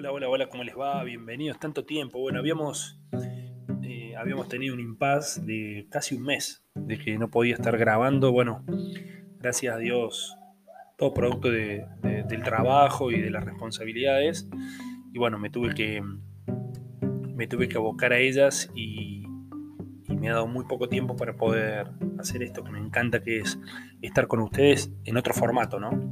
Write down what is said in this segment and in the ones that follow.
Hola, hola, hola, ¿cómo les va? Bienvenidos, tanto tiempo. Bueno, habíamos, eh, habíamos tenido un impasse de casi un mes de que no podía estar grabando. Bueno, gracias a Dios, todo producto de, del trabajo y de las responsabilidades. Y bueno, me tuve que, me tuve que abocar a ellas y, me ha dado muy poco tiempo para poder hacer esto que me encanta, que es estar con ustedes en otro formato, ¿no?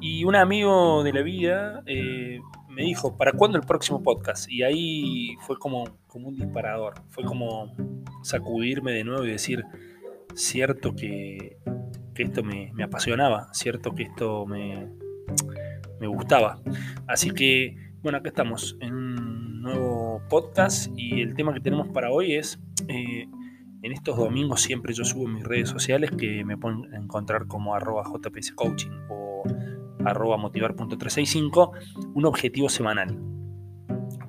Y un amigo de la vida eh, me dijo, ¿para cuándo el próximo podcast? Y ahí fue como, como un disparador, fue como sacudirme de nuevo y decir, cierto que, esto me, apasionaba, cierto que esto me, me gustaba. Así que, bueno, acá estamos en un nuevo podcast y el tema que tenemos para hoy es, eh, en estos domingos siempre yo subo mis redes sociales que me pueden encontrar como arroba jpscoaching o arroba motivar.365, un objetivo semanal.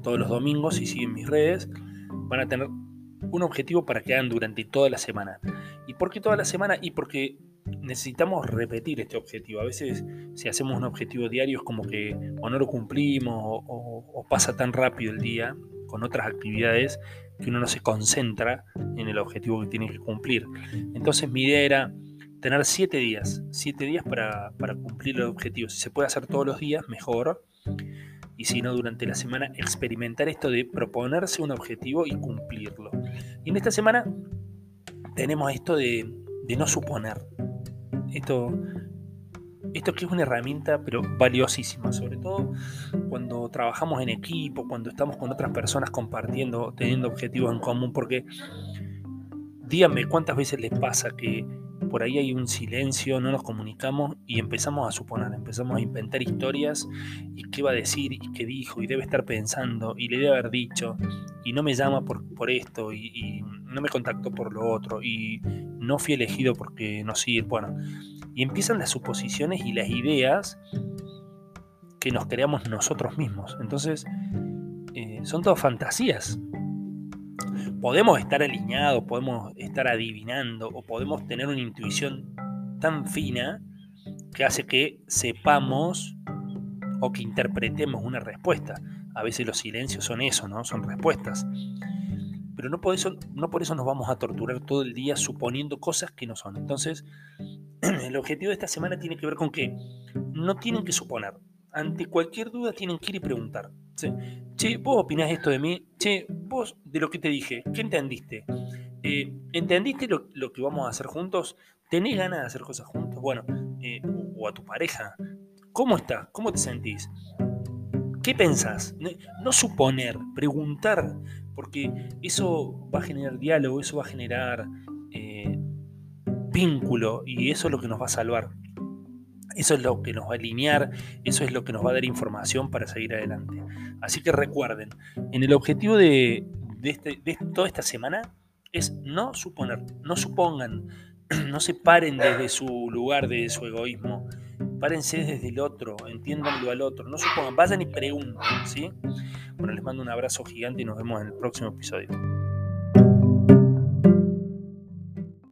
Todos los domingos, si siguen mis redes, van a tener un objetivo para que hagan durante toda la semana. ¿Y por qué toda la semana? Y porque necesitamos repetir este objetivo. A veces si hacemos un objetivo diario es como que o no lo cumplimos o, o pasa tan rápido el día con otras actividades que uno no se concentra en el objetivo que tiene que cumplir. Entonces mi idea era tener siete días, siete días para, para cumplir el objetivo. Si se puede hacer todos los días, mejor. Y si no, durante la semana, experimentar esto de proponerse un objetivo y cumplirlo. Y en esta semana tenemos esto de, de no suponer. Esto, esto que es una herramienta, pero valiosísima, sobre todo cuando trabajamos en equipo, cuando estamos con otras personas compartiendo, teniendo objetivos en común, porque díganme cuántas veces les pasa que por ahí hay un silencio, no nos comunicamos y empezamos a suponer, empezamos a inventar historias y qué va a decir y qué dijo y debe estar pensando y le debe haber dicho y no me llama por, por esto y, no me contactó por lo otro y no fui elegido porque no sirve, bueno, y empiezan las suposiciones y las ideas que nos creamos nosotros mismos. Entonces, eh, son todas fantasías podemos estar alineados, podemos estar adivinando o podemos tener una intuición tan fina que hace que sepamos o que interpretemos una respuesta. A veces los silencios son eso, ¿no? Son respuestas. Pero no por eso, no por eso nos vamos a torturar todo el día suponiendo cosas que no son. Entonces, el objetivo de esta semana tiene que ver con que no tienen que suponer. Ante cualquier duda tienen que ir y preguntar. Che, vos opinás esto de mí. Che, vos de lo que te dije, ¿qué entendiste? Eh, ¿Entendiste lo, que vamos a hacer juntos? ¿Tenés ganas de hacer cosas juntos? Bueno, eh, o a tu pareja. ¿Cómo estás? ¿Cómo te sentís? ¿Qué pensás? No suponer, preguntar, porque eso va a generar diálogo, eso va a generar eh, vínculo y eso es lo que nos va a salvar. Eso es lo que nos va a alinear, eso es lo que nos va a dar información para seguir adelante. Así que recuerden, en el objetivo de, de, este, de toda esta semana es no suponer, no supongan, no se paren desde su lugar, desde su egoísmo. Párense desde el otro, entiéndanlo al otro, no supongan, vayan y pregunten, ¿sí? Bueno, les mando un abrazo gigante y nos vemos en el próximo episodio.